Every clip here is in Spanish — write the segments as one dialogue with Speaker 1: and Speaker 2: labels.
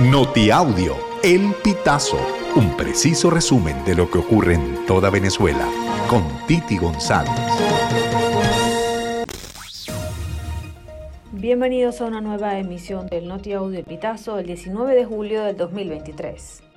Speaker 1: Notiaudio, El Pitazo, un preciso resumen de lo que ocurre en toda Venezuela, con Titi González.
Speaker 2: Bienvenidos a una nueva emisión del Notiaudio El Pitazo el 19 de julio del 2023.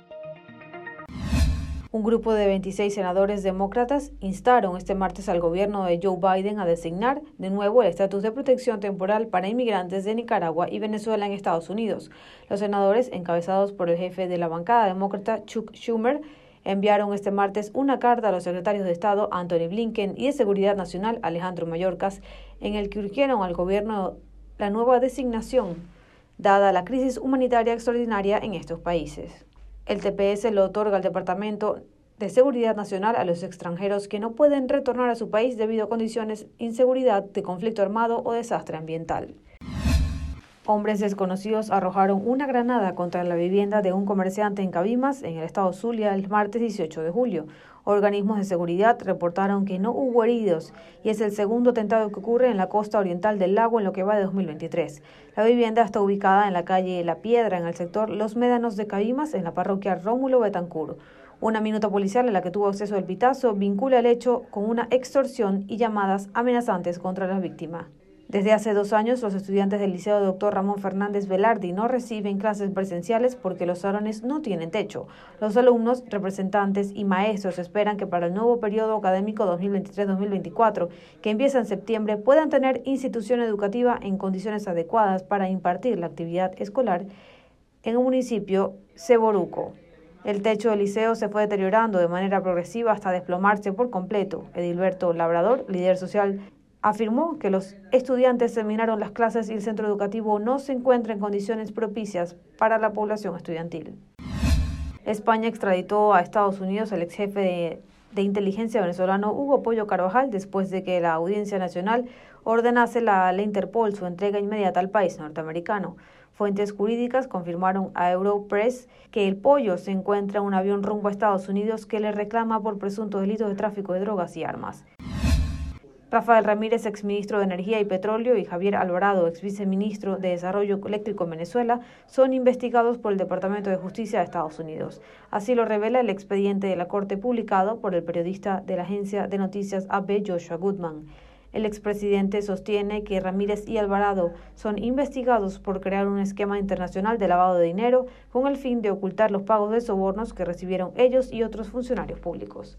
Speaker 2: Un grupo de 26 senadores demócratas instaron este martes al gobierno de Joe Biden a designar de nuevo el estatus de protección temporal para inmigrantes de Nicaragua y Venezuela en Estados Unidos. Los senadores, encabezados por el jefe de la bancada demócrata Chuck Schumer, enviaron este martes una carta a los secretarios de Estado Anthony Blinken y de Seguridad Nacional Alejandro Mayorkas, en el que urgieron al gobierno la nueva designación, dada la crisis humanitaria extraordinaria en estos países. El TPS lo otorga al Departamento de Seguridad Nacional a los extranjeros que no pueden retornar a su país debido a condiciones de inseguridad, de conflicto armado o desastre ambiental. Hombres desconocidos arrojaron una granada contra la vivienda de un comerciante en Cabimas, en el estado Zulia, el martes 18 de julio. Organismos de seguridad reportaron que no hubo heridos y es el segundo atentado que ocurre en la costa oriental del lago en lo que va de 2023. La vivienda está ubicada en la calle La Piedra, en el sector Los Médanos de Cabimas, en la parroquia Rómulo Betancur. Una minuta policial en la que tuvo acceso el pitazo vincula el hecho con una extorsión y llamadas amenazantes contra la víctima. Desde hace dos años, los estudiantes del Liceo Dr. Ramón Fernández Velardi no reciben clases presenciales porque los salones no tienen techo. Los alumnos, representantes y maestros esperan que para el nuevo periodo académico 2023-2024, que empieza en septiembre, puedan tener institución educativa en condiciones adecuadas para impartir la actividad escolar en un municipio Ceboruco. El techo del liceo se fue deteriorando de manera progresiva hasta desplomarse por completo. Edilberto Labrador, líder social afirmó que los estudiantes terminaron las clases y el centro educativo no se encuentra en condiciones propicias para la población estudiantil. España extraditó a Estados Unidos al ex jefe de, inteligencia venezolano Hugo Pollo Carvajal después de que la Audiencia Nacional ordenase la, la Interpol su entrega inmediata al país norteamericano. Fuentes jurídicas confirmaron a Europress que el pollo se encuentra en un avión rumbo a Estados Unidos que le reclama por presuntos delitos de tráfico de drogas y armas. Rafael Ramírez, exministro de Energía y Petróleo, y Javier Alvarado, ex viceministro de Desarrollo Eléctrico en Venezuela, son investigados por el Departamento de Justicia de Estados Unidos. Así lo revela el expediente de la Corte publicado por el periodista de la agencia de noticias AB, Joshua Goodman. El expresidente sostiene que Ramírez y Alvarado son investigados por crear un esquema internacional de lavado de dinero con el fin de ocultar los pagos de sobornos que recibieron ellos y otros funcionarios públicos.